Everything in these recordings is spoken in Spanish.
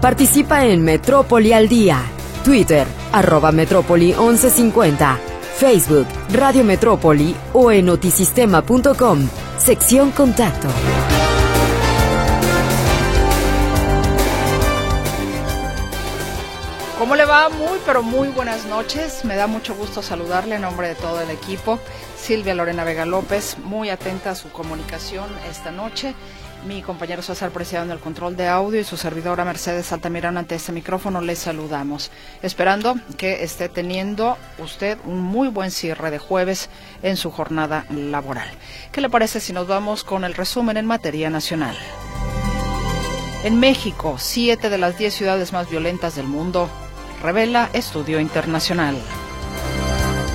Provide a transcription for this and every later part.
Participa en Metrópoli al Día. Twitter, arroba Metrópoli 1150. Facebook, Radio Metrópoli o en notisistema.com. Sección Contacto. ¿Cómo le va? Muy, pero muy buenas noches. Me da mucho gusto saludarle en nombre de todo el equipo. Silvia Lorena Vega López, muy atenta a su comunicación esta noche. Mi compañero César Preciado en el control de audio y su servidora Mercedes Altamirano ante este micrófono les saludamos, esperando que esté teniendo usted un muy buen cierre de jueves en su jornada laboral. ¿Qué le parece si nos vamos con el resumen en materia nacional? En México, siete de las diez ciudades más violentas del mundo revela estudio internacional.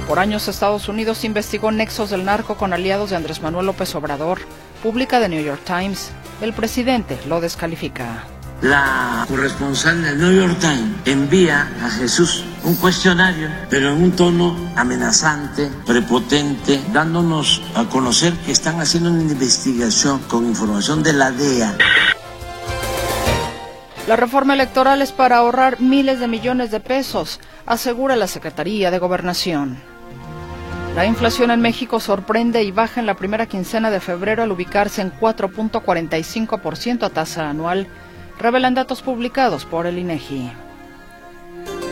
Por años Estados Unidos investigó nexos del narco con aliados de Andrés Manuel López Obrador. Publica The New York Times. El presidente lo descalifica. La corresponsal del New York Times envía a Jesús un cuestionario, pero en un tono amenazante, prepotente, dándonos a conocer que están haciendo una investigación con información de la DEA la reforma electoral es para ahorrar miles de millones de pesos, asegura la Secretaría de Gobernación. La inflación en México sorprende y baja en la primera quincena de febrero al ubicarse en 4.45% a tasa anual, revelan datos publicados por el INEGI.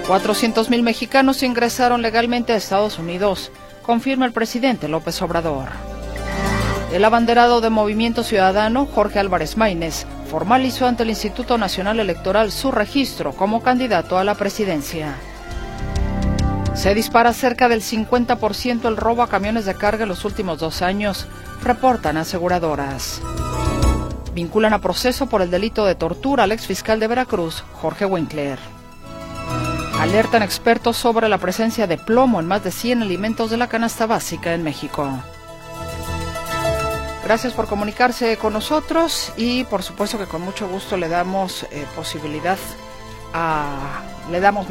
400.000 mexicanos ingresaron legalmente a Estados Unidos, confirma el presidente López Obrador. El abanderado de Movimiento Ciudadano, Jorge Álvarez Maínez, formalizó ante el Instituto Nacional Electoral su registro como candidato a la presidencia. Se dispara cerca del 50% el robo a camiones de carga en los últimos dos años, reportan aseguradoras. Vinculan a proceso por el delito de tortura al exfiscal de Veracruz, Jorge Winkler. Alertan expertos sobre la presencia de plomo en más de 100 alimentos de la canasta básica en México. Gracias por comunicarse con nosotros y por supuesto que con mucho gusto le damos eh, posibilidad a le damos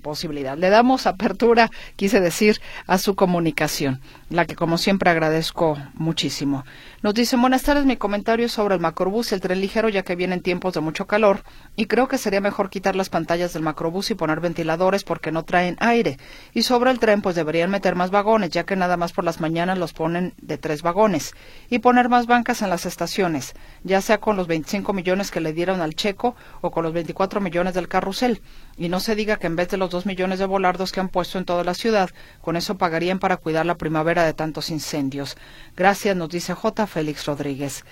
posibilidad. Le damos apertura, quise decir, a su comunicación, la que como siempre agradezco muchísimo. Nos dicen, buenas tardes, mi comentario sobre el macrobús y el tren ligero, ya que vienen tiempos de mucho calor, y creo que sería mejor quitar las pantallas del macrobús y poner ventiladores porque no traen aire. Y sobre el tren, pues deberían meter más vagones, ya que nada más por las mañanas los ponen de tres vagones. Y poner más bancas en las estaciones, ya sea con los 25 millones que le dieron al checo o con los 24 millones del carrusel. Y no se diga que en vez de los dos millones de volardos que han puesto en toda la ciudad, con eso pagarían para cuidar la primavera de tantos incendios. Gracias, nos dice J. Félix Rodríguez.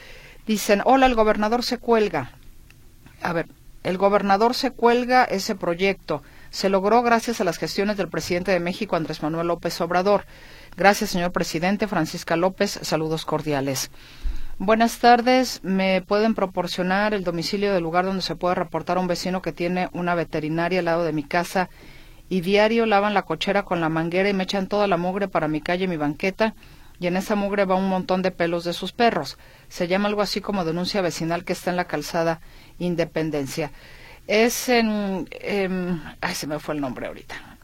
Dicen, hola, el gobernador se cuelga. A ver, el gobernador se cuelga ese proyecto. Se logró gracias a las gestiones del presidente de México, Andrés Manuel López Obrador. Gracias, señor presidente. Francisca López, saludos cordiales. Buenas tardes. ¿Me pueden proporcionar el domicilio del lugar donde se puede reportar a un vecino que tiene una veterinaria al lado de mi casa y diario lavan la cochera con la manguera y me echan toda la mugre para mi calle y mi banqueta? Y en esa mugre va un montón de pelos de sus perros. Se llama algo así como denuncia vecinal que está en la calzada Independencia. Es en... ay, se me fue el nombre ahorita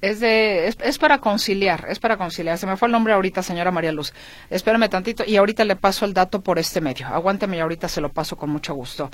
es de es, para conciliar, es para conciliar. Se me fue el nombre ahorita, señora María Luz. Espérame tantito y ahorita le paso el dato por este medio. Aguánteme y ahorita se lo paso con mucho gusto.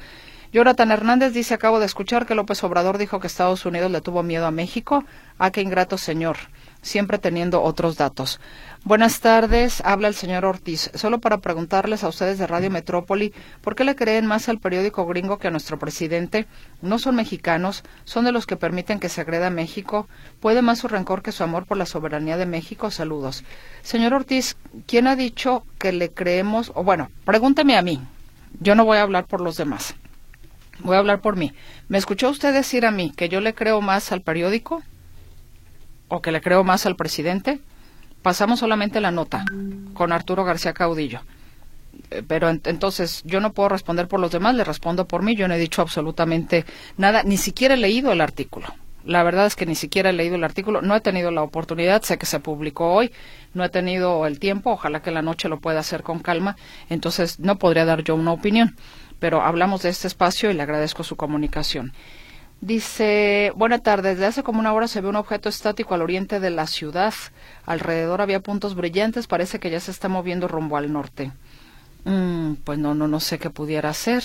Jonathan Hernández dice, acabo de escuchar que López Obrador dijo que Estados Unidos le tuvo miedo a México. Ah, qué ingrato señor siempre teniendo otros datos. Buenas tardes, habla el señor Ortiz. Solo para preguntarles a ustedes de Radio Metrópoli, ¿por qué le creen más al periódico gringo que a nuestro presidente? No son mexicanos, son de los que permiten que se agreda a México. ¿Puede más su rencor que su amor por la soberanía de México? Saludos. Señor Ortiz, ¿quién ha dicho que le creemos? O bueno, pregúnteme a mí. Yo no voy a hablar por los demás. Voy a hablar por mí. ¿Me escuchó usted decir a mí que yo le creo más al periódico? o que le creo más al presidente, pasamos solamente la nota con Arturo García Caudillo. Eh, pero entonces yo no puedo responder por los demás, le respondo por mí. Yo no he dicho absolutamente nada, ni siquiera he leído el artículo. La verdad es que ni siquiera he leído el artículo, no he tenido la oportunidad, sé que se publicó hoy, no he tenido el tiempo, ojalá que la noche lo pueda hacer con calma, entonces no podría dar yo una opinión, pero hablamos de este espacio y le agradezco su comunicación. Dice, buena tarde, desde hace como una hora se ve un objeto estático al oriente de la ciudad. Alrededor había puntos brillantes, parece que ya se está moviendo rumbo al norte. Mm, pues no, no, no sé qué pudiera ser.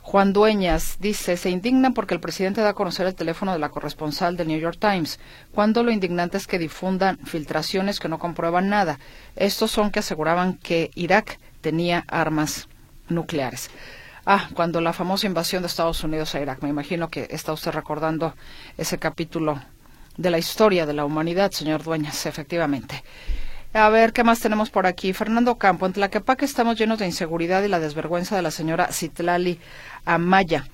Juan Dueñas dice, se indignan porque el presidente da a conocer el teléfono de la corresponsal del New York Times, cuando lo indignante es que difundan filtraciones que no comprueban nada. Estos son que aseguraban que Irak tenía armas nucleares. Ah, cuando la famosa invasión de Estados Unidos a Irak. Me imagino que está usted recordando ese capítulo de la historia de la humanidad, señor Dueñas, efectivamente. A ver, ¿qué más tenemos por aquí? Fernando Campo, en Tlaquepaque estamos llenos de inseguridad y la desvergüenza de la señora Citlali Amaya,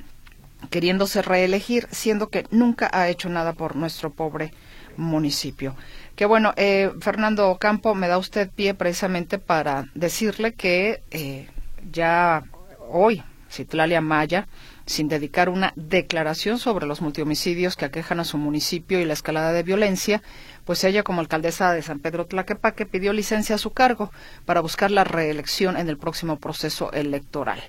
queriéndose reelegir, siendo que nunca ha hecho nada por nuestro pobre municipio. Que bueno, eh, Fernando Campo, me da usted pie precisamente para decirle que eh, ya hoy Citlalia Maya, sin dedicar una declaración sobre los multihomicidios que aquejan a su municipio y la escalada de violencia, pues ella como alcaldesa de San Pedro Tlaquepaque pidió licencia a su cargo para buscar la reelección en el próximo proceso electoral.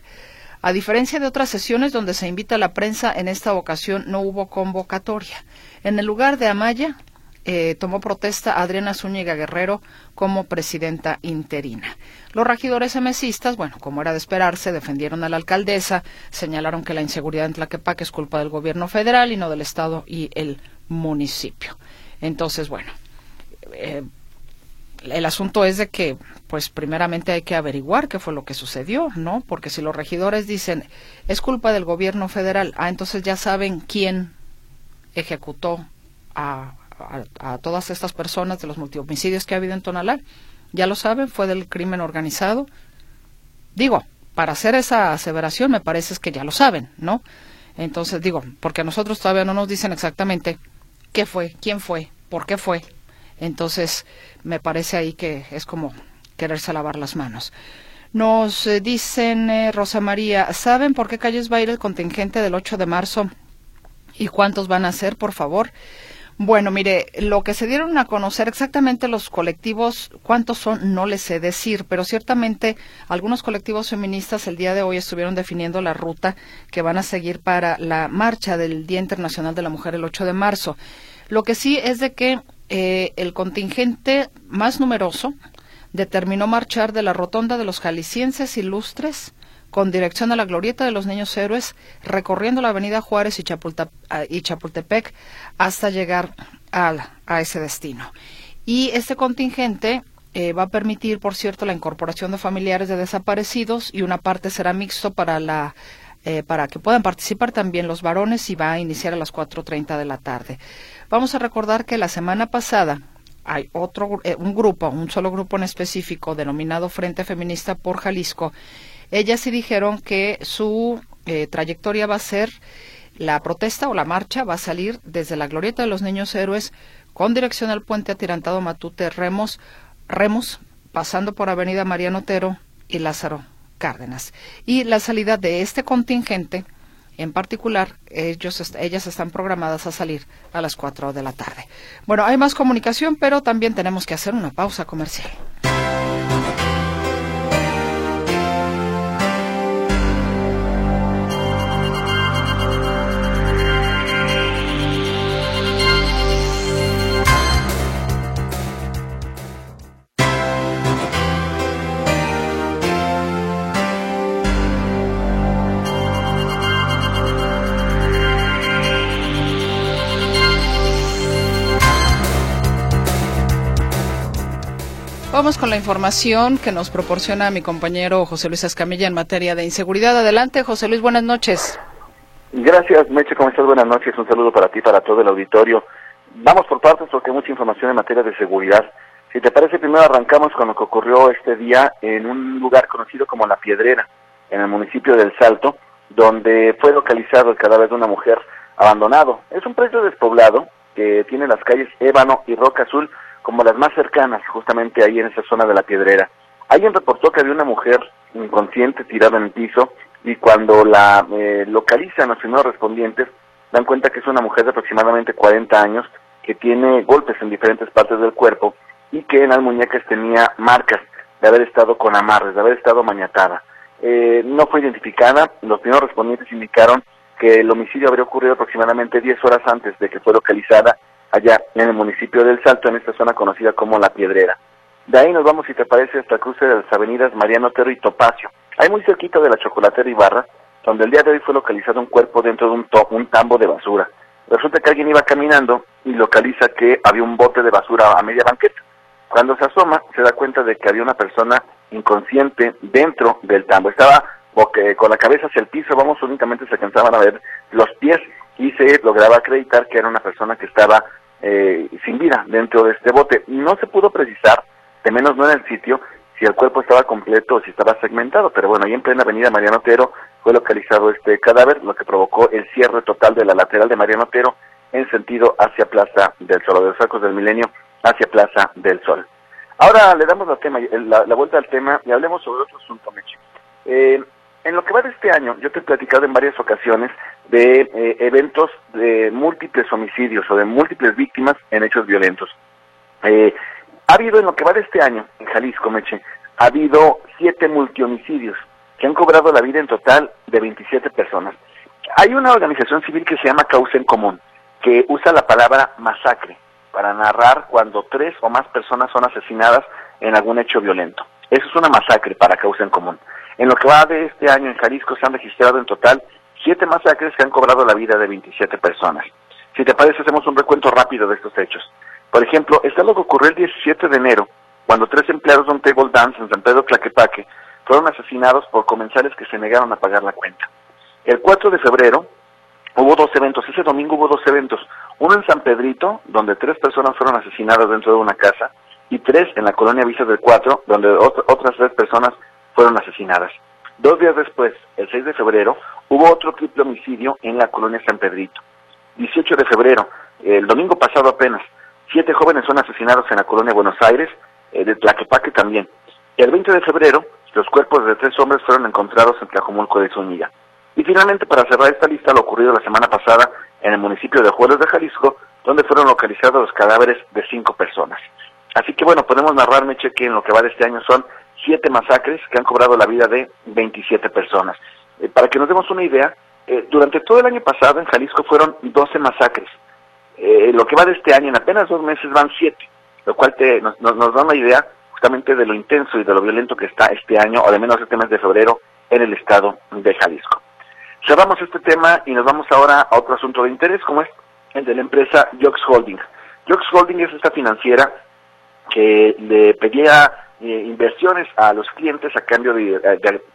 A diferencia de otras sesiones donde se invita a la prensa, en esta ocasión no hubo convocatoria. En el lugar de Amaya, eh, tomó protesta Adriana Zúñiga Guerrero como presidenta interina. Los regidores emesistas, bueno, como era de esperarse, defendieron a la alcaldesa, señalaron que la inseguridad en Tlaquepaque es culpa del gobierno federal y no del Estado y el municipio. Entonces, bueno, eh, el asunto es de que, pues, primeramente hay que averiguar qué fue lo que sucedió, ¿no? Porque si los regidores dicen es culpa del gobierno federal, ah, entonces ya saben quién ejecutó a a, todas estas personas de los multihomicidios que ha habido en Tonalá. Ya lo saben, fue del crimen organizado. Digo, para hacer esa aseveración me parece que ya lo saben, ¿no? Entonces digo, porque a nosotros todavía no nos dicen exactamente qué fue, quién fue, por qué fue. Entonces me parece ahí que es como quererse lavar las manos. Nos eh, dicen, eh, Rosa María, ¿saben por qué calles va a ir el contingente del 8 de marzo? ¿Y cuántos van a ser, por favor? Bueno, mire, lo que se dieron a conocer exactamente los colectivos, cuántos son, no les sé decir, pero ciertamente algunos colectivos feministas el día de hoy estuvieron definiendo la ruta que van a seguir para la marcha del Día Internacional de la Mujer el 8 de marzo. Lo que sí es de que eh, el contingente más numeroso determinó marchar de la rotonda de los jaliscienses ilustres con dirección a la glorieta de los niños héroes, recorriendo la avenida Juárez y, Chapultepec hasta llegar a, ese destino. Y este contingente eh, va a permitir, por cierto, la incorporación de familiares de desaparecidos y una parte será mixto para la eh, para que puedan participar también los varones y va a iniciar a las 4.30 de la tarde. Vamos a recordar que la semana pasada hay otro, eh, un grupo, un solo grupo en específico denominado Frente Feminista por Jalisco, ellas sí dijeron que su eh, trayectoria va a ser la protesta o la marcha va a salir desde la glorieta de los niños héroes con dirección al puente atirantado Matute Remos, Remos, pasando por Avenida Mariano Otero y Lázaro Cárdenas. Y la salida de este contingente, en particular, ellos, ellas están programadas a salir a las 4 de la tarde. Bueno, hay más comunicación, pero también tenemos que hacer una pausa comercial. Vamos con la información que nos proporciona mi compañero José Luis Escamilla en materia de inseguridad. Adelante, José Luis, buenas noches. Gracias, Meche, ¿cómo estás? Buenas noches, un saludo para ti, para todo el auditorio. Vamos por partes porque hay mucha información en materia de seguridad. Si te parece, primero arrancamos con lo que ocurrió este día en un lugar conocido como La Piedrera, en el municipio del Salto, donde fue localizado el cadáver de una mujer abandonado. Es un predio despoblado que tiene las calles Ébano y Roca Azul, como las más cercanas, justamente ahí en esa zona de la piedrera. Alguien reportó que había una mujer inconsciente tirada en el piso y cuando la eh, localizan los primeros respondientes dan cuenta que es una mujer de aproximadamente 40 años que tiene golpes en diferentes partes del cuerpo y que en las muñecas tenía marcas de haber estado con amarres, de haber estado mañatada. Eh, no fue identificada, los primeros respondientes indicaron que el homicidio habría ocurrido aproximadamente 10 horas antes de que fue localizada allá en el municipio del Salto, en esta zona conocida como La Piedrera. De ahí nos vamos, si te parece, hasta el cruce de las avenidas Mariano Otero y Topacio. Hay muy cerquita de la Chocolatera Ibarra, donde el día de hoy fue localizado un cuerpo dentro de un, un tambo de basura. Resulta que alguien iba caminando y localiza que había un bote de basura a media banqueta. Cuando se asoma, se da cuenta de que había una persona inconsciente dentro del tambo. Estaba con la cabeza hacia el piso, vamos, únicamente se alcanzaban a ver los pies y se lograba acreditar que era una persona que estaba eh, sin vida dentro de este bote. No se pudo precisar, de menos no en el sitio, si el cuerpo estaba completo o si estaba segmentado, pero bueno, ahí en plena avenida Mariano Otero fue localizado este cadáver, lo que provocó el cierre total de la lateral de Mariano Otero en sentido hacia Plaza del Sol, de los Arcos del Milenio hacia Plaza del Sol. Ahora le damos la, tema, la, vuelta al tema y hablemos sobre otro asunto, Meche. Eh, en lo que va de este año, yo te he platicado en varias ocasiones de eh, eventos de múltiples homicidios o de múltiples víctimas en hechos violentos. Eh, ha habido en lo que va de este año, en Jalisco, Meche, ha habido siete multihomicidios que han cobrado la vida en total de 27 personas. Hay una organización civil que se llama Causa en Común, que usa la palabra masacre para narrar cuando tres o más personas son asesinadas en algún hecho violento. Eso es una masacre para Causa en Común. En lo que va de este año en Jalisco se han registrado en total siete masacres que han cobrado la vida de 27 personas. Si te parece, hacemos un recuento rápido de estos hechos. Por ejemplo, está lo que ocurrió el 17 de enero, cuando tres empleados de un table dance en San Pedro Tlaquepaque fueron asesinados por comensales que se negaron a pagar la cuenta. El 4 de febrero hubo dos eventos, ese domingo hubo dos eventos, uno en San Pedrito, donde tres personas fueron asesinadas dentro de una casa, y tres en la colonia Vista del 4, donde otras tres personas fueron asesinadas. Dos días después, el 6 de febrero, hubo otro triple homicidio en la colonia San Pedrito. 18 de febrero, el domingo pasado apenas, siete jóvenes son asesinados en la colonia Buenos Aires, eh, de Tlaquepaque también. El 20 de febrero, los cuerpos de tres hombres fueron encontrados en Tlajomulco de Zúñiga. Y finalmente, para cerrar esta lista, lo ocurrido la semana pasada en el municipio de Juárez de Jalisco, donde fueron localizados los cadáveres de cinco personas. Así que bueno, podemos narrar, Meche, que en lo que va de este año son siete masacres que han cobrado la vida de 27 personas. Eh, para que nos demos una idea, eh, durante todo el año pasado en Jalisco fueron 12 masacres. Eh, lo que va de este año, en apenas dos meses van siete, lo cual te, nos, nos, da una idea justamente de lo intenso y de lo violento que está este año, o de menos este mes de febrero, en el estado de Jalisco. Cerramos este tema y nos vamos ahora a otro asunto de interés, como es el de la empresa Jox Holding. Jox Holding es esta financiera que le pedía eh, inversiones a los clientes a cambio de,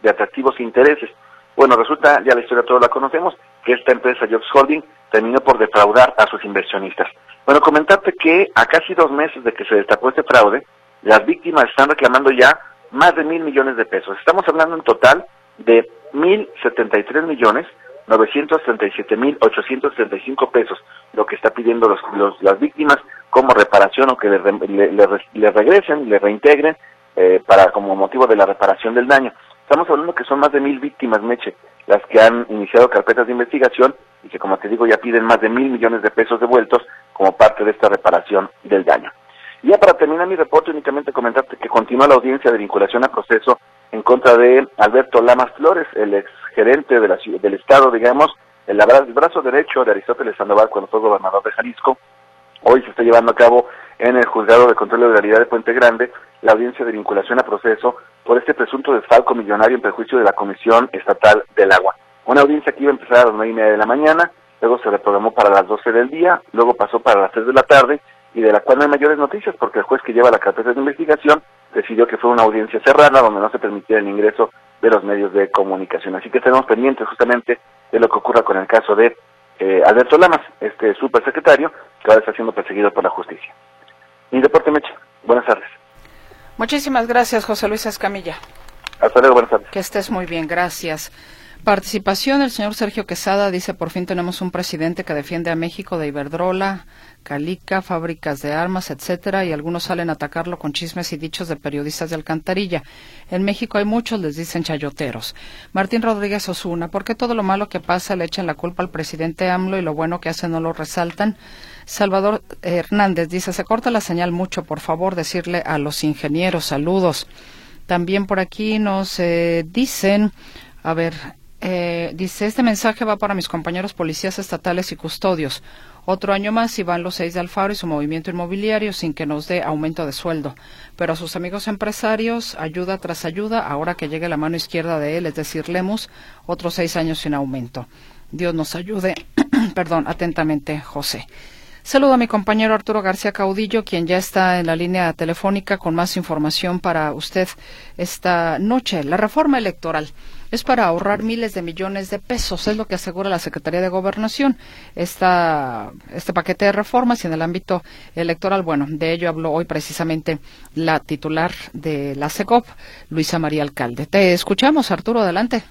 atractivos intereses. Bueno, resulta, ya la historia todos la conocemos, que esta empresa Jobs Holding terminó por defraudar a sus inversionistas. Bueno, comentarte que a casi dos meses de que se destapó este fraude, las víctimas están reclamando ya más de mil millones de pesos. Estamos hablando en total de mil setenta y tres millones novecientos treinta y siete mil ochocientos treinta y cinco pesos, lo que está pidiendo los, las víctimas como reparación o que le, le, le regresen, le reintegren eh, para como motivo de la reparación del daño. Estamos hablando que son más de mil víctimas, Meche, las que han iniciado carpetas de investigación y que, como te digo, ya piden más de mil millones de pesos devueltos como parte de esta reparación del daño. Y ya para terminar mi reporte, únicamente comentarte que continúa la audiencia de vinculación a proceso en contra de Alberto Lamas Flores, el exgerente de la, del Estado, digamos, el, el brazo derecho de Aristóteles Sandoval cuando fue gobernador de Jalisco. Hoy se está llevando a cabo en el Juzgado de Control de Legalidad de Puente Grande la audiencia de vinculación a proceso por este presunto desfalco millonario en perjuicio de la Comisión Estatal del Agua. Una audiencia que iba a empezar a las nueve y media de la mañana, luego se reprogramó para las doce del día, luego pasó para las tres de la tarde y de la cual no hay mayores noticias porque el juez que lleva la carpeta de investigación decidió que fue una audiencia cerrada donde no se permitía el ingreso de los medios de comunicación. Así que tenemos pendientes justamente de lo que ocurra con el caso de eh, Alberto Lamas, este supersecretario, que ahora está siendo perseguido por la justicia. Mi deporte Mecha, buenas tardes. Muchísimas gracias, José Luis Escamilla. Hasta luego, buenas tardes. Que estés muy bien, gracias. Participación, el señor Sergio Quesada dice, por fin tenemos un presidente que defiende a México de Iberdrola, Calica, fábricas de armas, etcétera, y algunos salen a atacarlo con chismes y dichos de periodistas de alcantarilla. En México hay muchos, les dicen chayoteros. Martín Rodríguez Osuna, ¿por qué todo lo malo que pasa le echan la culpa al presidente AMLO y lo bueno que hace no lo resaltan? Salvador Hernández dice, se corta la señal mucho, por favor, decirle a los ingenieros, saludos. También por aquí nos eh, dicen, a ver, Eh, dice, este mensaje va para mis compañeros policías estatales y custodios. Otro año más y van los seis de Alfaro y su movimiento inmobiliario sin que nos dé aumento de sueldo. Pero a sus amigos empresarios, ayuda tras ayuda, ahora que llegue la mano izquierda de él, es decir, Lemus, otros seis años sin aumento. Dios nos ayude. Perdón, atentamente, José. Saludo a mi compañero Arturo García Caudillo, quien ya está en la línea telefónica con más información para usted esta noche. La reforma electoral es para ahorrar miles de millones de pesos, es lo que asegura la Secretaría de Gobernación. Esta, este paquete de reformas y en el ámbito electoral, bueno, de ello habló hoy precisamente la titular de la SECOP, Luisa María Alcalde. Te escuchamos, Arturo, adelante.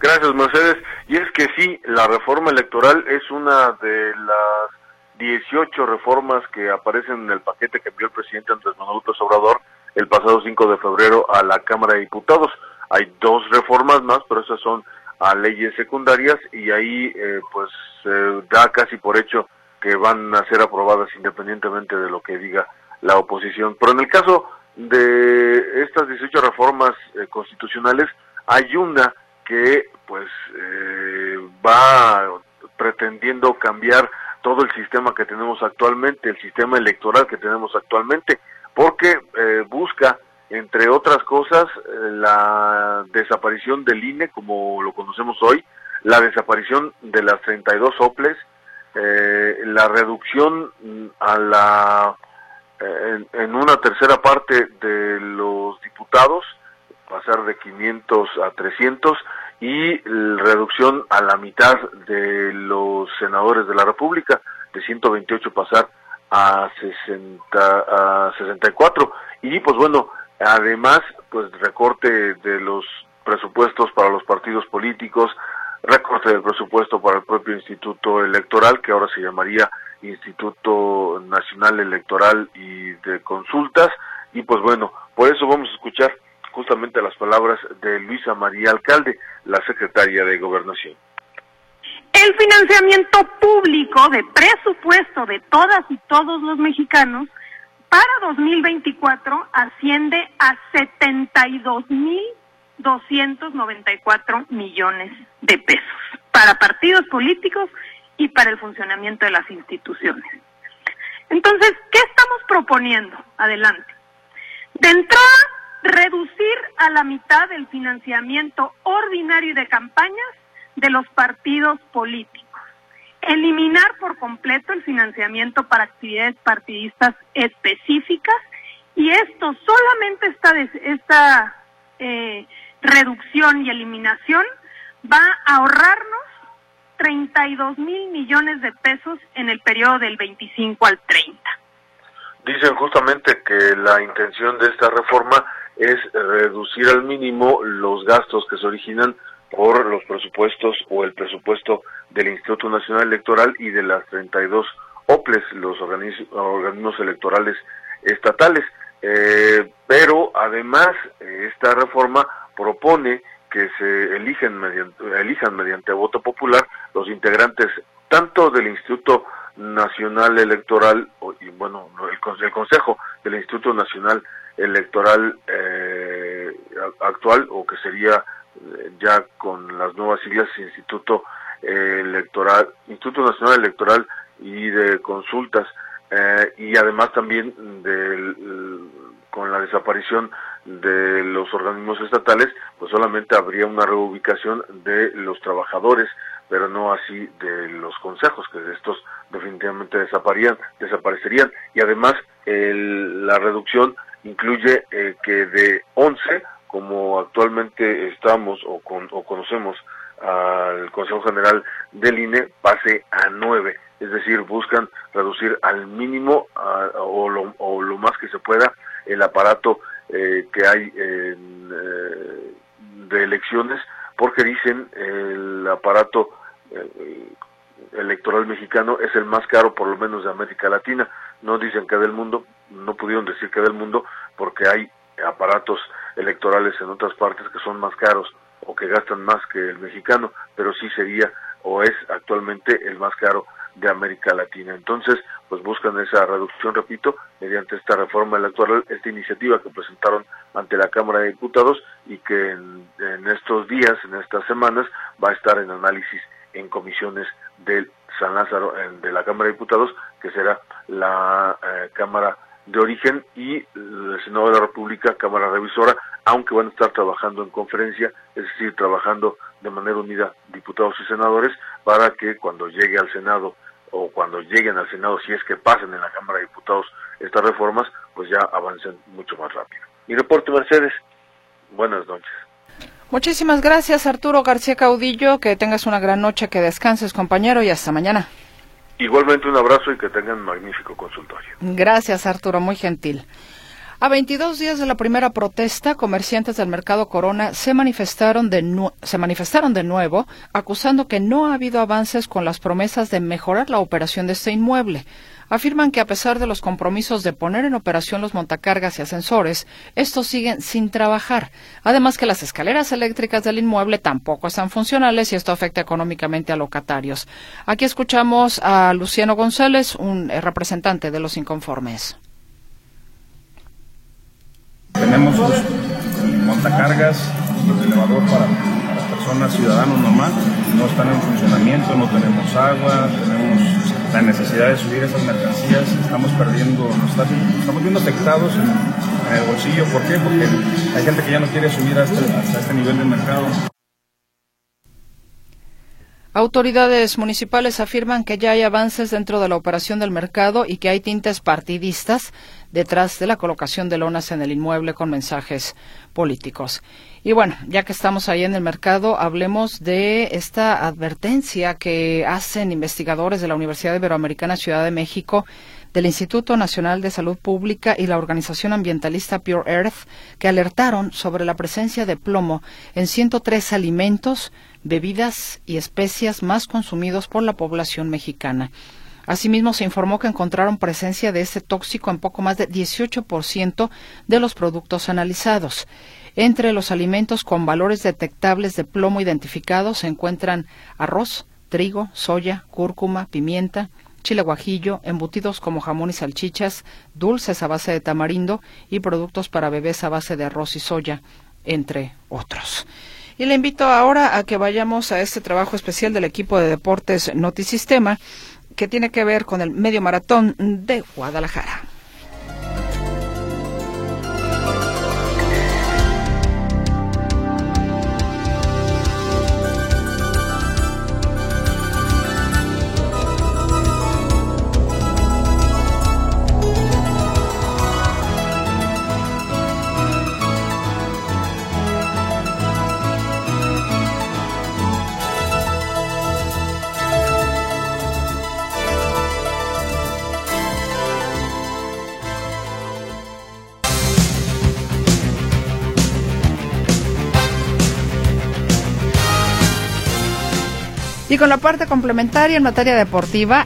Gracias, Mercedes. Y es que sí, la reforma electoral es una de las 18 reformas que aparecen en el paquete que envió el presidente Andrés Manuel López Obrador el pasado 5 de febrero a la Cámara de Diputados. Hay dos reformas más, pero esas son a leyes secundarias y ahí eh, pues se da casi por hecho que van a ser aprobadas independientemente de lo que diga la oposición. Pero en el caso de estas 18 reformas eh, constitucionales, hay una que pues eh, va pretendiendo cambiar todo el sistema que tenemos actualmente, el sistema electoral que tenemos actualmente, porque eh, busca, entre otras cosas, eh, la desaparición del INE, como lo conocemos hoy, la desaparición de las 32 OPLES, eh, la reducción mm, a la en, en, una tercera parte de los diputados, pasar de 500 a 300, y reducción a la mitad de los senadores de la República, de 128 pasar a 60 a 64 y pues bueno, además pues recorte de los presupuestos para los partidos políticos, recorte del presupuesto para el propio Instituto Electoral que ahora se llamaría Instituto Nacional Electoral y de Consultas. Y pues bueno, por eso vamos a escuchar justamente las palabras de Luisa María Alcalde, la secretaria de Gobernación. El financiamiento público de presupuesto de todas y todos los mexicanos para 2024 asciende a 72.294 millones de pesos para partidos políticos y para el funcionamiento de las instituciones. Entonces, ¿qué estamos proponiendo? Adelante. De entrada, reducir a la mitad el financiamiento ordinario de campañas de los partidos políticos, eliminar por completo el financiamiento para actividades partidistas específicas y esto solamente esta, esta eh, reducción y eliminación va a ahorrarnos 32 mil millones de pesos en el periodo del 25 al 30. Dicen justamente que la intención de esta reforma es reducir al mínimo los gastos que se originan por los presupuestos o el presupuesto del Instituto Nacional Electoral y de las 32 OPLES, los organismos electorales estatales. Eh, pero además esta reforma propone que se eligen mediante, elijan mediante voto popular los integrantes tanto del Instituto Nacional Electoral y bueno el, el Consejo del Instituto Nacional electoral eh, actual o que sería eh, ya con las nuevas siglas Instituto Electoral, Instituto Nacional Electoral y de Consultas. Eh, y además también del, con la desaparición de los organismos estatales, pues solamente habría una reubicación de los trabajadores, pero no así de los consejos, que estos definitivamente desaparecerían. Y además el, la reducción incluye eh, que de 11, como actualmente estamos o, con, o conocemos al Consejo General del INE, pase a 9. Es decir, buscan reducir al mínimo o, lo, o, lo, más que se pueda el aparato eh, que hay en, eh, de elecciones, porque dicen el aparato eh, electoral mexicano es el más caro por lo menos de América Latina. No dicen que del mundo, no pudieron decir que del mundo porque hay aparatos electorales en otras partes que son más caros o que gastan más que el mexicano, pero sí sería o es actualmente el más caro de América Latina. Entonces, pues buscan esa reducción, repito, mediante esta reforma electoral, esta iniciativa que presentaron ante la Cámara de Diputados y que en, estos días, en estas semanas, va a estar en análisis en comisiones del San Lázaro, de la Cámara de Diputados, que será la eh, Cámara de origen y el Senado de la República, Cámara Revisora, aunque van a estar trabajando en conferencia, es decir, trabajando de manera unida diputados y senadores para que cuando llegue al Senado o cuando lleguen al Senado, si es que pasen en la Cámara de Diputados estas reformas, pues ya avancen mucho más rápido. Mi reporte, Mercedes. Buenas noches. Muchísimas gracias, Arturo García Caudillo. Que tengas una gran noche, que descanses, compañero, y hasta mañana. Igualmente un abrazo y que tengan magnífico consultorio. Gracias, Arturo, muy gentil. A 22 días de la primera protesta, comerciantes del mercado Corona se manifestaron, de se manifestaron de nuevo, acusando que no ha habido avances con las promesas de mejorar la operación de este inmueble afirman que a pesar de los compromisos de poner en operación los montacargas y ascensores, estos siguen sin trabajar. Además que las escaleras eléctricas del inmueble tampoco están funcionales y esto afecta económicamente a locatarios. Aquí escuchamos a Luciano González, un eh, representante de los inconformes. Tenemos los montacargas el elevador para, personas, ciudadanos nomás, no están en funcionamiento, no tenemos agua, tenemos la necesidad de subir esas mercancías, estamos perdiendo, nos estamos viendo afectados en, el bolsillo. ¿Por qué? Porque hay gente que ya no quiere subir hasta, hasta este nivel de mercado. Autoridades municipales afirman que ya hay avances dentro de la operación del mercado y que hay tintes partidistas detrás de la colocación de lonas en el inmueble con mensajes políticos. Y bueno, ya que estamos ahí en el mercado, hablemos de esta advertencia que hacen investigadores de la Universidad Iberoamericana Ciudad de México del Instituto Nacional de Salud Pública y la organización ambientalista Pure Earth, que alertaron sobre la presencia de plomo en 103 alimentos, bebidas y especias más consumidos por la población mexicana. Asimismo, se informó que encontraron presencia de este tóxico en poco más de 18% de los productos analizados. Entre los alimentos con valores detectables de plomo identificados se encuentran arroz, trigo, soya, cúrcuma, pimienta, chile guajillo, embutidos como jamón y salchichas, dulces a base de tamarindo y productos para bebés a base de arroz y soya, entre otros. Y le invito ahora a que vayamos a este trabajo especial del equipo de deportes Notisistema, que tiene que ver con el medio maratón de Guadalajara. Con la parte complementaria en materia deportiva,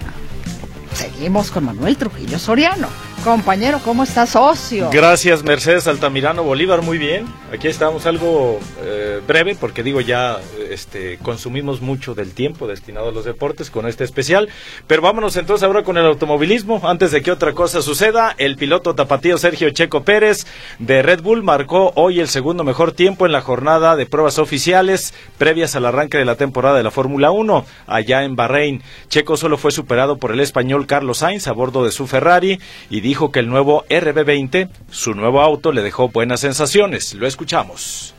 seguimos con Manuel Trujillo Soriano. Compañero, ¿cómo estás, socio? Gracias, Mercedes Altamirano Bolívar, muy bien. Aquí estamos algo eh, breve porque digo ya este, consumimos mucho del tiempo destinado a los deportes con este especial. Pero vámonos entonces ahora con el automovilismo. Antes de que otra cosa suceda, el piloto tapatío Sergio Checo Pérez de Red Bull marcó hoy el segundo mejor tiempo en la jornada de pruebas oficiales previas al arranque de la temporada de la Fórmula 1 allá en Bahrein. Checo solo fue superado por el español Carlos Sainz a bordo de su Ferrari y dijo que el nuevo RB20, su nuevo auto, le dejó buenas sensaciones. Lo escuchamos.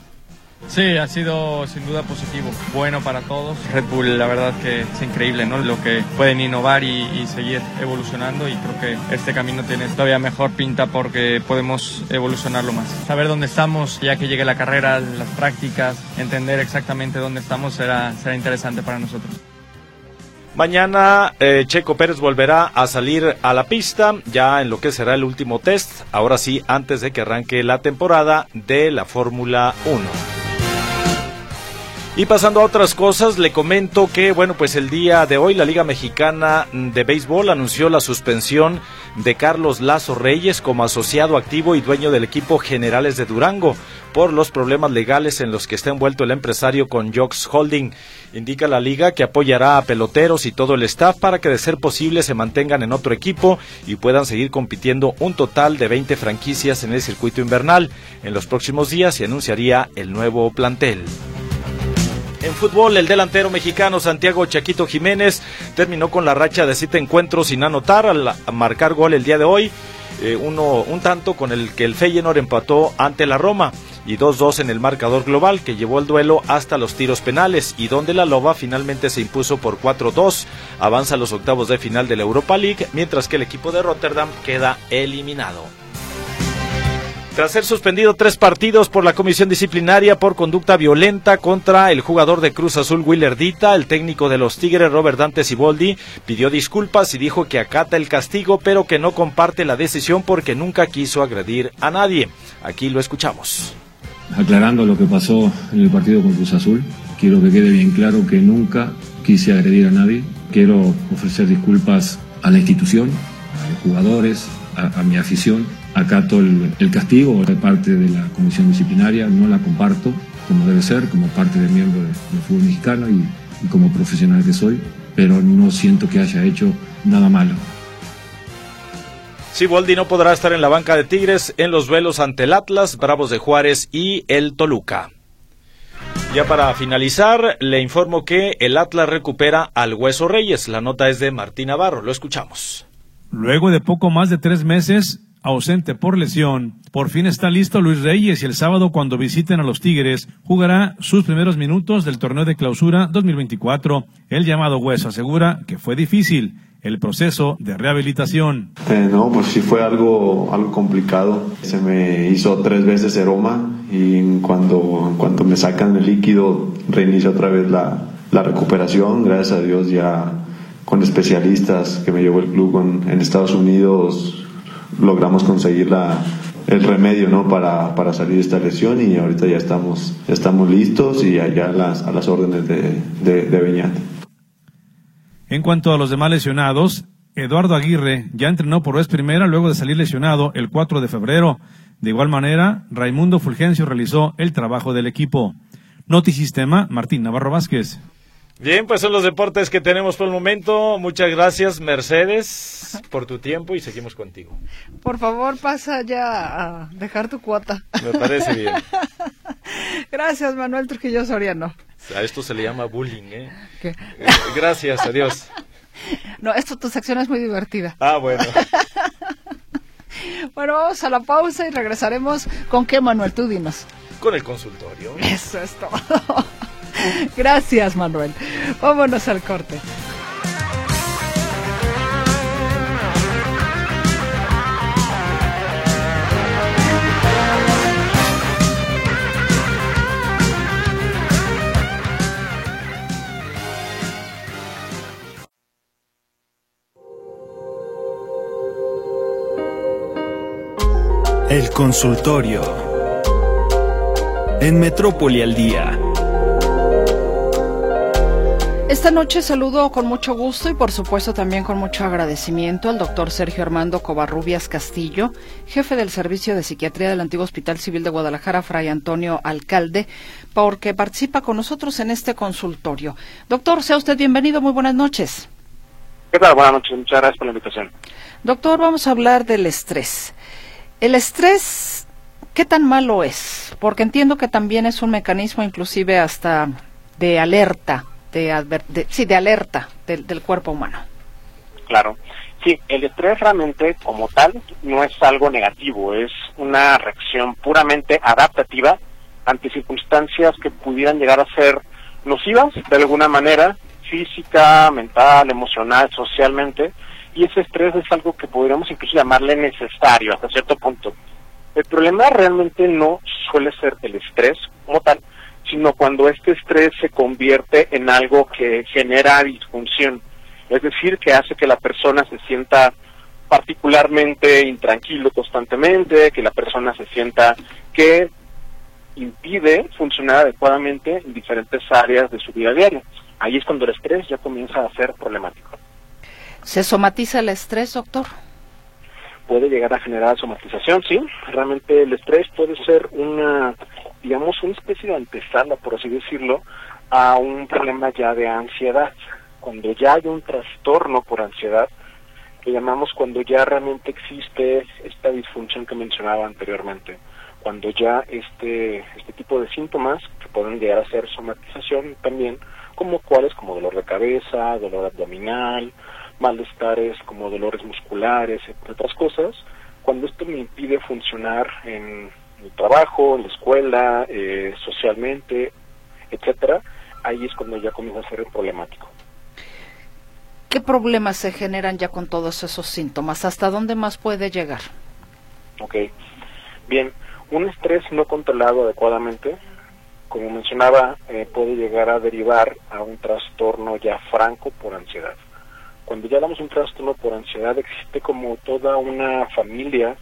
Sí, ha sido sin duda positivo, bueno para todos. Red Bull, la verdad que es increíble, ¿no? Lo que pueden innovar y, seguir evolucionando y creo que este camino tiene todavía mejor pinta porque podemos evolucionarlo más. Saber dónde estamos, ya que llegue la carrera, las prácticas, entender exactamente dónde estamos será, será interesante para nosotros. Mañana eh, Checo Pérez volverá a salir a la pista ya en lo que será el último test, ahora sí, antes de que arranque la temporada de la Fórmula 1. Y pasando a otras cosas, le comento que, bueno, pues el día de hoy la Liga Mexicana de Béisbol anunció la suspensión de Carlos Lazo Reyes como asociado activo y dueño del equipo Generales de Durango por los problemas legales en los que está envuelto el empresario con Jox Holding. Indica la liga que apoyará a peloteros y todo el staff para que de ser posible se mantengan en otro equipo y puedan seguir compitiendo un total de 20 franquicias en el circuito invernal. En los próximos días se anunciaría el nuevo plantel. En fútbol, el delantero mexicano Santiago Chaquito Jiménez terminó con la racha de siete encuentros sin anotar al marcar gol el día de hoy. Eh, uno, un tanto con el que el Feyenoord empató ante la Roma y 2-2 en el marcador global que llevó el duelo hasta los tiros penales y donde la Loba finalmente se impuso por 4-2. Avanza a los octavos de final de la Europa League mientras que el equipo de Rotterdam queda eliminado. Tras ser suspendido tres partidos por la comisión disciplinaria por conducta violenta contra el jugador de Cruz Azul Willer Dita, el técnico de los Tigres Robert Dante Siboldi pidió disculpas y dijo que acata el castigo pero que no comparte la decisión porque nunca quiso agredir a nadie. Aquí lo escuchamos. Aclarando lo que pasó en el partido con Cruz Azul, quiero que quede bien claro que nunca quise agredir a nadie. Quiero ofrecer disculpas a la institución, a los jugadores, a, mi afición acato el, el castigo de parte de la comisión disciplinaria, no la comparto como debe ser, como parte del miembro del fútbol mexicano y, y como profesional que soy, pero no siento que haya hecho nada malo. Siboldi no podrá estar en la banca de Tigres en los duelos ante el Atlas, Bravos de Juárez y el Toluca. Ya para finalizar, le informo que el Atlas recupera al Hueso Reyes. La nota es de Martín Navarro. Lo escuchamos. Luego de poco más de tres meses, ausente por lesión. Por fin está listo Luis Reyes y el sábado cuando visiten a los Tigres jugará sus primeros minutos del torneo de clausura 2024. El llamado Hueso asegura que fue difícil el proceso de rehabilitación. Eh, no, pues sí fue algo, algo complicado. Se me hizo tres veces eroma y cuando, cuando me sacan el líquido reinicio otra vez la, la recuperación. Gracias a Dios ya con especialistas que me llevó el club en Estados Unidos logramos conseguir la, el remedio ¿no? para, para salir de esta lesión y ahorita ya estamos, estamos listos y allá las, a las órdenes de, de, de. En cuanto a los demás lesionados, Eduardo Aguirre ya entrenó por vez primera luego de salir lesionado el 4 de febrero. De igual manera, Raimundo Fulgencio realizó el trabajo del equipo. Notisistema, Martín Navarro Vázquez. Bien, pues son los deportes que tenemos por el momento. Muchas gracias, Mercedes, por tu tiempo y seguimos contigo. Por favor, pasa ya a dejar tu cuota. Me parece bien. gracias, Manuel Trujillo Soriano. A esto se le llama bullying, ¿eh? ¿Qué? Eh, gracias, adiós. No, esto, tu sección es muy divertida. Ah, bueno. bueno, vamos a la pausa y regresaremos con qué, Manuel, tú dinos. Con el consultorio. Eso es todo. Gracias, Manuel. Vámonos al corte. El consultorio. En Metrópoli al día. Esta noche saludo con mucho gusto y por supuesto también con mucho agradecimiento al doctor Sergio Armando Covarrubias Castillo, jefe del Servicio de Psiquiatría del Antiguo Hospital Civil de Guadalajara, Fray Antonio Alcalde, porque participa con nosotros en este consultorio. Doctor, sea usted bienvenido, muy buenas noches. ¿Qué tal? Buenas noches, muchas gracias por la invitación. Doctor, vamos a hablar del estrés. El estrés, ¿qué tan malo es? Porque entiendo que también es un mecanismo inclusive hasta de alerta de, sí, de alerta del, del cuerpo humano. Claro. Sí, el estrés realmente como tal no es algo negativo, es una reacción puramente adaptativa ante circunstancias que pudieran llegar a ser nocivas de alguna manera, física, mental, emocional, socialmente, y ese estrés es algo que podríamos incluso llamarle necesario hasta cierto punto. El problema realmente no suele ser el estrés como tal, sino cuando este estrés se convierte en algo que genera disfunción, es decir, que hace que la persona se sienta particularmente intranquilo constantemente, que la persona se sienta que impide funcionar adecuadamente en diferentes áreas de su vida diaria. Ahí es cuando el estrés ya comienza a ser problemático. ¿Se somatiza el estrés, doctor? Puede llegar a generar somatización, sí. Realmente el estrés puede ser una, digamos, una especie de antesala, por así decirlo, a un problema ya de ansiedad. Cuando ya hay un trastorno por ansiedad, que llamamos cuando ya realmente existe esta disfunción que mencionaba anteriormente cuando ya este, este tipo de síntomas, que pueden llegar a ser somatización también, como cuáles, como dolor de cabeza, dolor abdominal, malestares como dolores musculares, entre otras cosas, cuando esto me impide funcionar en el trabajo, en la escuela, eh, socialmente, etcétera, ahí es cuando ya comienza a ser problemático. ¿Qué problemas se generan ya con todos esos síntomas? ¿Hasta dónde más puede llegar? Ok, bien, un estrés no controlado adecuadamente, como mencionaba, eh, puede llegar a derivar a un trastorno ya franco por ansiedad. Cuando ya hablamos de un trastorno por ansiedad, existe como toda una familia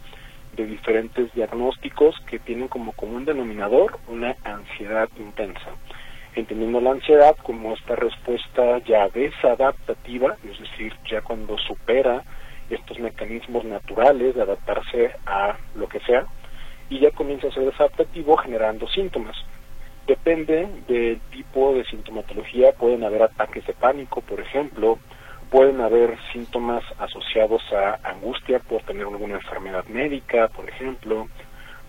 de diferentes diagnósticos que tienen como común denominador una ansiedad intensa. Entendiendo la ansiedad como esta respuesta ya desadaptativa, es decir, ya cuando supera estos mecanismos naturales de adaptarse a lo que sea, y ya comienza a ser desadaptativo generando síntomas. Depende del tipo de sintomatología, pueden haber ataques de pánico, por ejemplo, pueden haber síntomas asociados a angustia por tener alguna enfermedad médica, por ejemplo,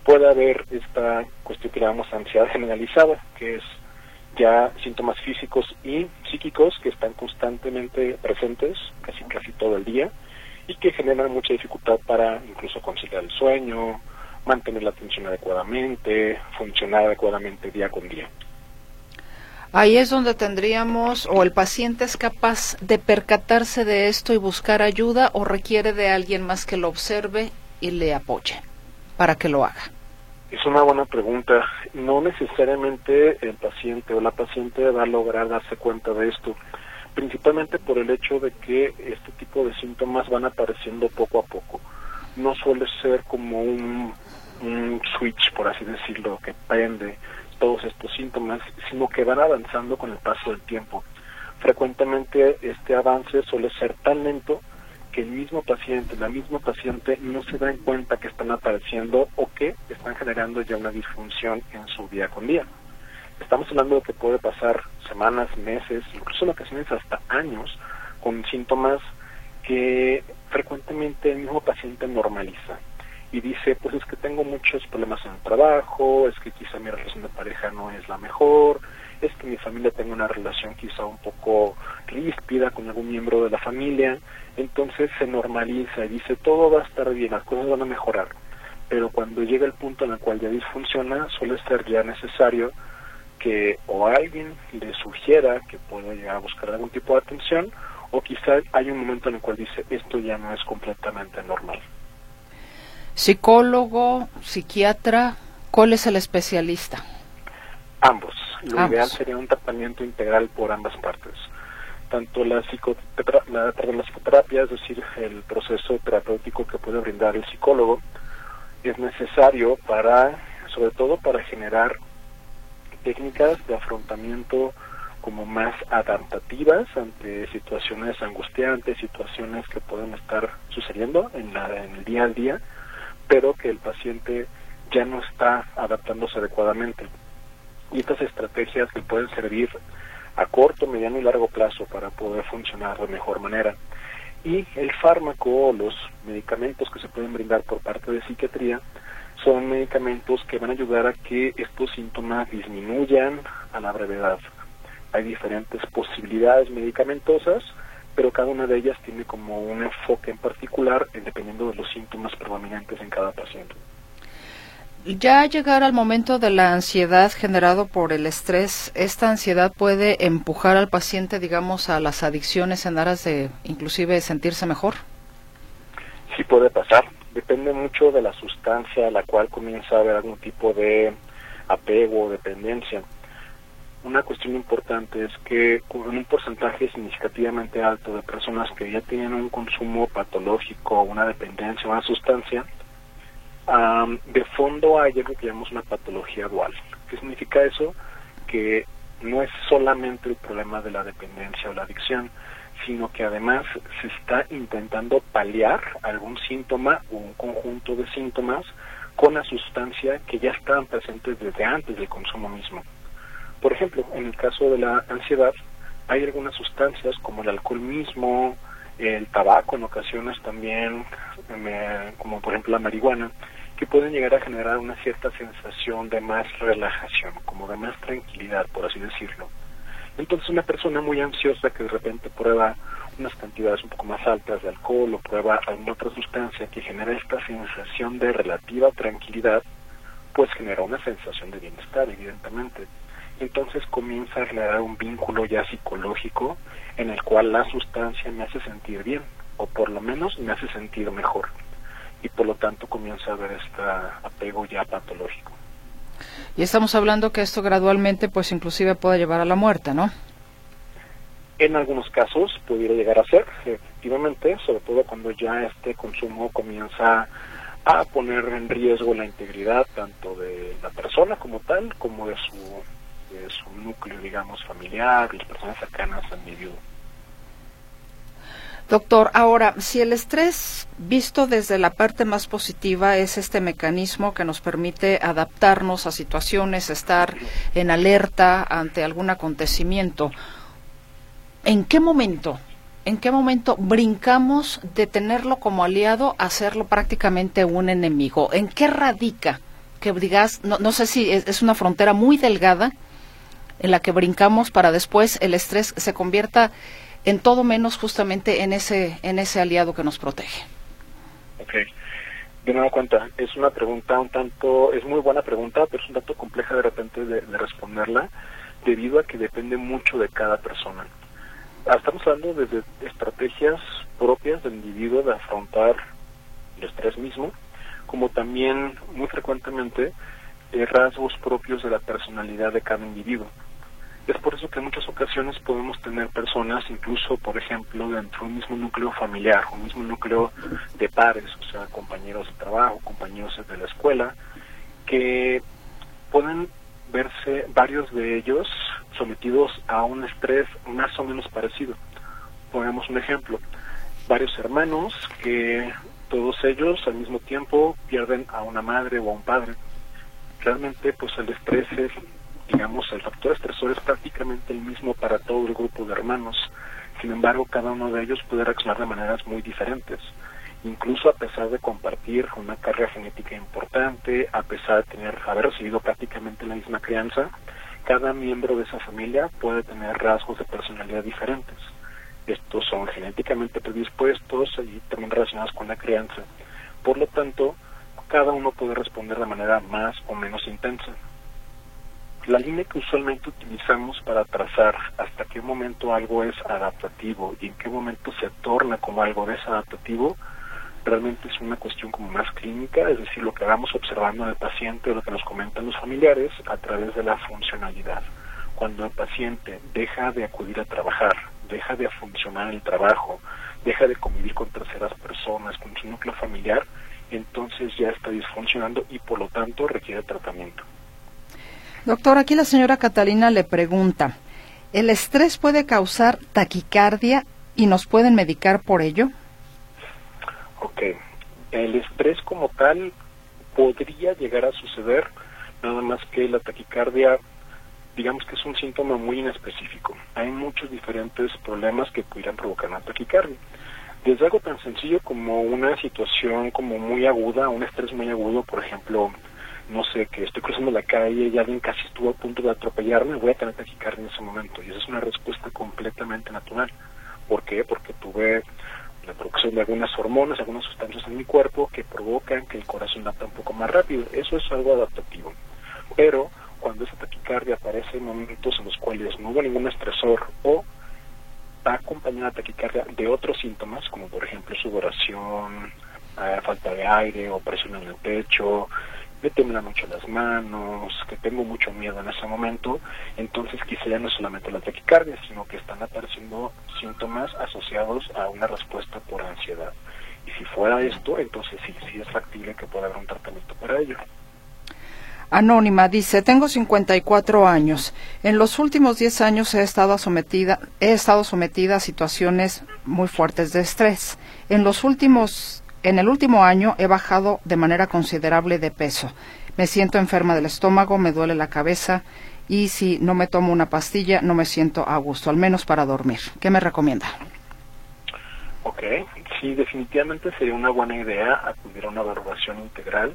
puede haber esta cuestión que llamamos ansiedad generalizada, que es ya síntomas físicos y psíquicos que están constantemente presentes, casi casi todo el día, y que generan mucha dificultad para incluso conciliar el sueño, mantener la atención adecuadamente, funcionar adecuadamente día con día. Ahí es donde tendríamos, o el paciente es capaz de percatarse de esto y buscar ayuda, o requiere de alguien más que lo observe y le apoye para que lo haga. Es una buena pregunta. No necesariamente el paciente o la paciente va a lograr darse cuenta de esto, principalmente por el hecho de que este tipo de síntomas van apareciendo poco a poco. No suele ser como un switch, por así decirlo, que prende todos estos síntomas, sino que van avanzando con el paso del tiempo. Frecuentemente este avance suele ser tan lento que el mismo paciente, la misma paciente no se dan cuenta que están apareciendo o que están generando ya una disfunción en su día con día. Estamos hablando de que puede pasar semanas, meses, incluso en ocasiones hasta años, con síntomas que frecuentemente el mismo paciente normaliza y dice, pues es que tengo muchos problemas en el trabajo, es que quizá mi relación de pareja no es la mejor, es que mi familia tenga una relación quizá un poco ríspida con algún miembro de la familia, entonces se normaliza y dice, todo va a estar bien, las cosas van a mejorar. Pero cuando llega el punto en el cual ya disfunciona, suele ser ya necesario que o alguien le sugiera que pueda llegar a buscar algún tipo de atención, o quizá hay un momento en el cual dice, esto ya no es completamente normal psicólogo, psiquiatra, ¿cuál es el especialista? Ambos. Lo ideal sería un tratamiento integral por ambas partes. Tanto la, la, la psicoterapia, es decir, el proceso terapéutico que puede brindar el psicólogo, es necesario para, sobre todo para generar técnicas de afrontamiento como más adaptativas ante situaciones angustiantes, situaciones que pueden estar sucediendo en, la, en el día al día, pero que el paciente ya no está adaptándose adecuadamente. Y estas estrategias que pueden servir a corto, mediano y largo plazo para poder funcionar de mejor manera. Y el fármaco o los medicamentos que se pueden brindar por parte de psiquiatría son medicamentos que van a ayudar a que estos síntomas disminuyan a la brevedad. Hay diferentes posibilidades medicamentosas pero cada una de ellas tiene como un enfoque en particular dependiendo de los síntomas predominantes en cada paciente. Ya llegar al momento de la ansiedad generado por el estrés, ¿esta ansiedad puede empujar al paciente, digamos, a las adicciones en aras de inclusive sentirse mejor? Sí puede pasar. Depende mucho de la sustancia a la cual comienza a haber algún tipo de apego o dependencia una cuestión importante es que con un porcentaje significativamente alto de personas que ya tienen un consumo patológico, una dependencia, una sustancia, de fondo hay algo que llamamos una patología dual. ¿Qué significa eso? Que no es solamente el problema de la dependencia o la adicción, sino que además se está intentando paliar algún síntoma o un conjunto de síntomas con la sustancia que ya estaban presentes desde antes del consumo mismo. Por ejemplo, en el caso de la ansiedad, hay algunas sustancias como el alcohol mismo, el tabaco en ocasiones también, como por ejemplo la marihuana, que pueden llegar a generar una cierta sensación de más relajación, como de más tranquilidad, por así decirlo. Entonces una persona muy ansiosa que de repente prueba unas cantidades un poco más altas de alcohol o prueba alguna otra sustancia que genera esta sensación de relativa tranquilidad, pues genera una sensación de bienestar, evidentemente. Entonces comienza a generar un vínculo ya psicológico en el cual la sustancia me hace sentir bien, o por lo menos me hace sentir mejor. Y por lo tanto comienza a haber este apego ya patológico. Y estamos hablando que esto gradualmente, pues inclusive puede llevar a la muerte, ¿no? En algunos casos pudiera llegar a ser, efectivamente, sobre todo cuando ya este consumo comienza a poner en riesgo la integridad tanto de la persona como tal, como de su, de su núcleo, digamos, familiar y las personas cercanas al medio Doctor, ahora, si el estrés visto desde la parte más positiva es este mecanismo que nos permite adaptarnos a situaciones, estar en alerta ante algún acontecimiento, ¿en qué momento? ¿En qué momento brincamos de tenerlo como aliado a hacerlo prácticamente un enemigo? ¿En qué radica? Que digas, no, no sé si es una frontera muy delgada en la que brincamos para después el estrés se convierta en todo menos justamente en ese, en ese aliado que nos protege. Ok. De nueva cuenta, es una pregunta un tanto, es muy buena pregunta, pero es un tanto compleja de repente de, responderla, debido a que depende mucho de cada persona. Ah, estamos hablando de estrategias propias del individuo de afrontar el estrés mismo, como también muy frecuentemente eh, rasgos propios de la personalidad de cada individuo. Es por eso que en muchas ocasiones podemos tener personas, incluso, por ejemplo, dentro de un mismo núcleo familiar, un mismo núcleo de pares, o sea, compañeros de trabajo, compañeros de la escuela, que pueden verse varios de ellos sometidos a un estrés más o menos parecido. Pongamos un ejemplo, varios hermanos que todos ellos al mismo tiempo pierden a una madre o a un padre. Realmente, pues el estrés es digamos, el factor estresor es prácticamente el mismo para todo el grupo de hermanos. Sin embargo, cada uno de ellos puede reaccionar de maneras muy diferentes. Incluso a pesar de compartir una carga genética importante, a pesar de tener, haber recibido prácticamente la misma crianza, cada miembro de esa familia puede tener rasgos de personalidad diferentes. Estos son genéticamente predispuestos y también relacionados con la crianza. Por lo tanto, cada uno puede responder de manera más o menos intensa la línea que usualmente utilizamos para trazar hasta qué momento algo es adaptativo y en qué momento se torna como algo desadaptativo, realmente es una cuestión como más clínica, es decir, lo que vamos observando en el paciente o lo que nos comentan los familiares a través de la funcionalidad. Cuando el paciente deja de acudir a trabajar, deja de funcionar el trabajo, deja de convivir con terceras personas, con su núcleo familiar, entonces ya está disfuncionando y por lo tanto requiere tratamiento. Doctor, aquí la señora Catalina le pregunta, ¿el estrés puede causar taquicardia y nos pueden medicar por ello? Ok, el estrés como tal podría llegar a suceder, nada más que la taquicardia, digamos que es un síntoma muy inespecífico. Hay muchos diferentes problemas que pudieran provocar una taquicardia. Desde algo tan sencillo como una situación como muy aguda, un estrés muy agudo, por ejemplo, no sé, que estoy cruzando la calle y alguien casi estuvo a punto de atropellarme, voy a tener taquicardia en ese momento. Y esa es una respuesta completamente natural. ¿Por qué? Porque tuve la producción de algunas hormonas, algunas sustancias en mi cuerpo que provocan que el corazón lata un poco más rápido. Eso es algo adaptativo. Pero cuando esa taquicardia aparece en momentos en los cuales no hubo ningún estresor o va acompañada la taquicardia de otros síntomas, como por ejemplo sudoración, eh, falta de aire o presión en el pecho, me temblan mucho las manos, que tengo mucho miedo en ese momento, entonces quizá ya no es solamente la taquicardia, sino que están apareciendo síntomas asociados a una respuesta por ansiedad. Y si fuera esto, entonces sí, sí es factible que pueda haber un tratamiento para ello. Anónima dice, tengo 54 años. En los últimos 10 años he estado sometida, he estado sometida a situaciones muy fuertes de estrés. En los últimos, en el último año he bajado de manera considerable de peso. Me siento enferma del estómago, me duele la cabeza y si no me tomo una pastilla no me siento a gusto, al menos para dormir. ¿Qué me recomienda? Ok, sí, definitivamente sería una buena idea acudir a una evaluación integral.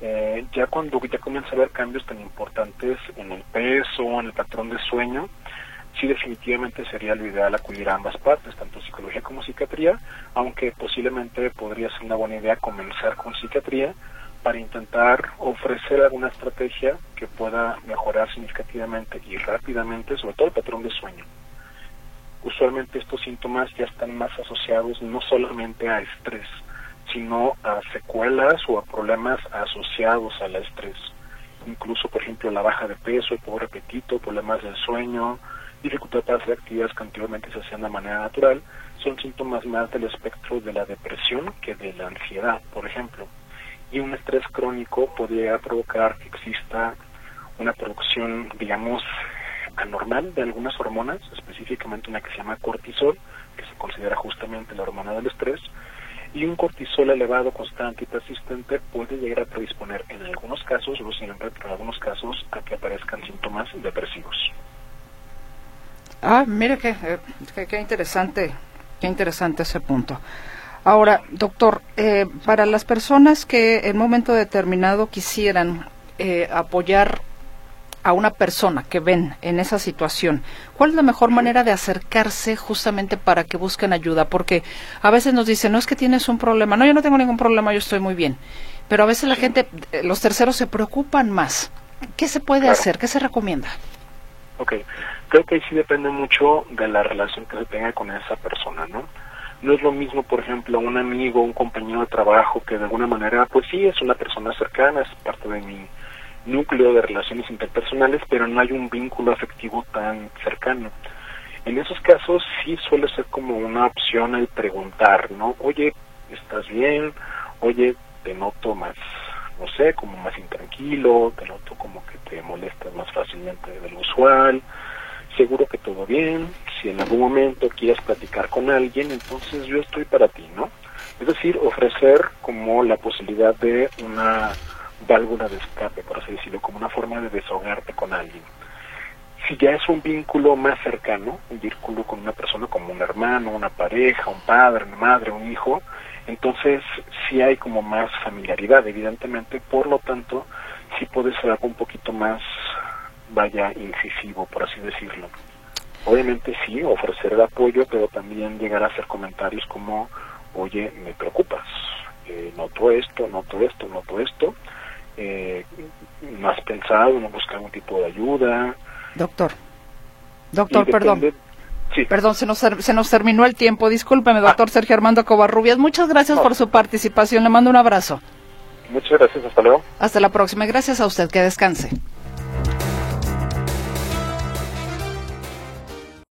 Eh, ya cuando ya comienza a haber cambios tan importantes en el peso, en el patrón de sueño, sí definitivamente sería lo ideal acudir a ambas partes, tanto psicología como psiquiatría, aunque posiblemente podría ser una buena idea comenzar con psiquiatría para intentar ofrecer alguna estrategia que pueda mejorar significativamente y rápidamente, sobre todo el patrón de sueño usualmente estos síntomas ya están más asociados no solamente a estrés, sino a secuelas o a problemas asociados al estrés. Incluso, por ejemplo, la baja de peso, el pobre apetito, problemas del sueño, dificultad para hacer actividades que anteriormente se hacían de manera natural, son síntomas más del espectro de la depresión que de la ansiedad, por ejemplo. Y un estrés crónico podría provocar que exista una producción, digamos, anormal de algunas hormonas, específicamente una que se llama cortisol, que se considera justamente la hormona del estrés, y un cortisol elevado, constante y persistente puede llegar a predisponer en algunos casos, no siempre, pero en algunos casos, a que aparezcan síntomas depresivos. Ah, mire qué, eh, qué, qué interesante, qué interesante ese punto. Ahora, doctor, eh, para las personas que en un momento determinado quisieran eh, apoyar a una persona que ven en esa situación, ¿cuál es la mejor manera de acercarse justamente para que busquen ayuda? Porque a veces nos dicen, no es que tienes un problema, no, yo no tengo ningún problema, yo estoy muy bien. Pero a veces la gente, eh, los terceros se preocupan más. ¿Qué se puede hacer? ¿Qué se recomienda? Ok, creo que ahí sí depende mucho de la relación que se tenga con esa persona, ¿no? No es lo mismo, por ejemplo, un amigo, un compañero de trabajo que de alguna manera, pues sí, es una persona cercana, es parte de mi núcleo de relaciones interpersonales, pero no hay un vínculo afectivo tan cercano. En esos casos sí suele ser como una opción el preguntar, ¿no? Oye, ¿estás bien? Oye, te noto más, no sé, como más intranquilo, te noto como que te molestas más fácilmente de lo usual, seguro que todo bien, si en algún momento quieres platicar con alguien, entonces yo estoy para ti, ¿no? Es decir, ofrecer como la posibilidad de una válvula de escape, por así decirlo, como una forma de desahogarte con alguien. Si ya es un vínculo más cercano, un vínculo con una persona como un hermano, una pareja, un padre, una madre, un hijo, entonces sí hay como más familiaridad, evidentemente, por lo tanto, sí puede ser algo un poquito más, vaya, incisivo, por así decirlo. Obviamente sí, ofrecer el apoyo, pero también llegar a hacer comentarios como, oye, me preocupas, eh, noto esto, noto esto, noto esto, eh, no has pensado, no buscar algún tipo de ayuda. Doctor, doctor, perdón. Perdón, se nos, se nos terminó el tiempo. Discúlpeme, doctor ah. Sergio Armando Covarrubias. Muchas gracias por su participación. Le mando un abrazo. Muchas gracias. Hasta luego. Hasta la próxima. Gracias a usted. Que descanse.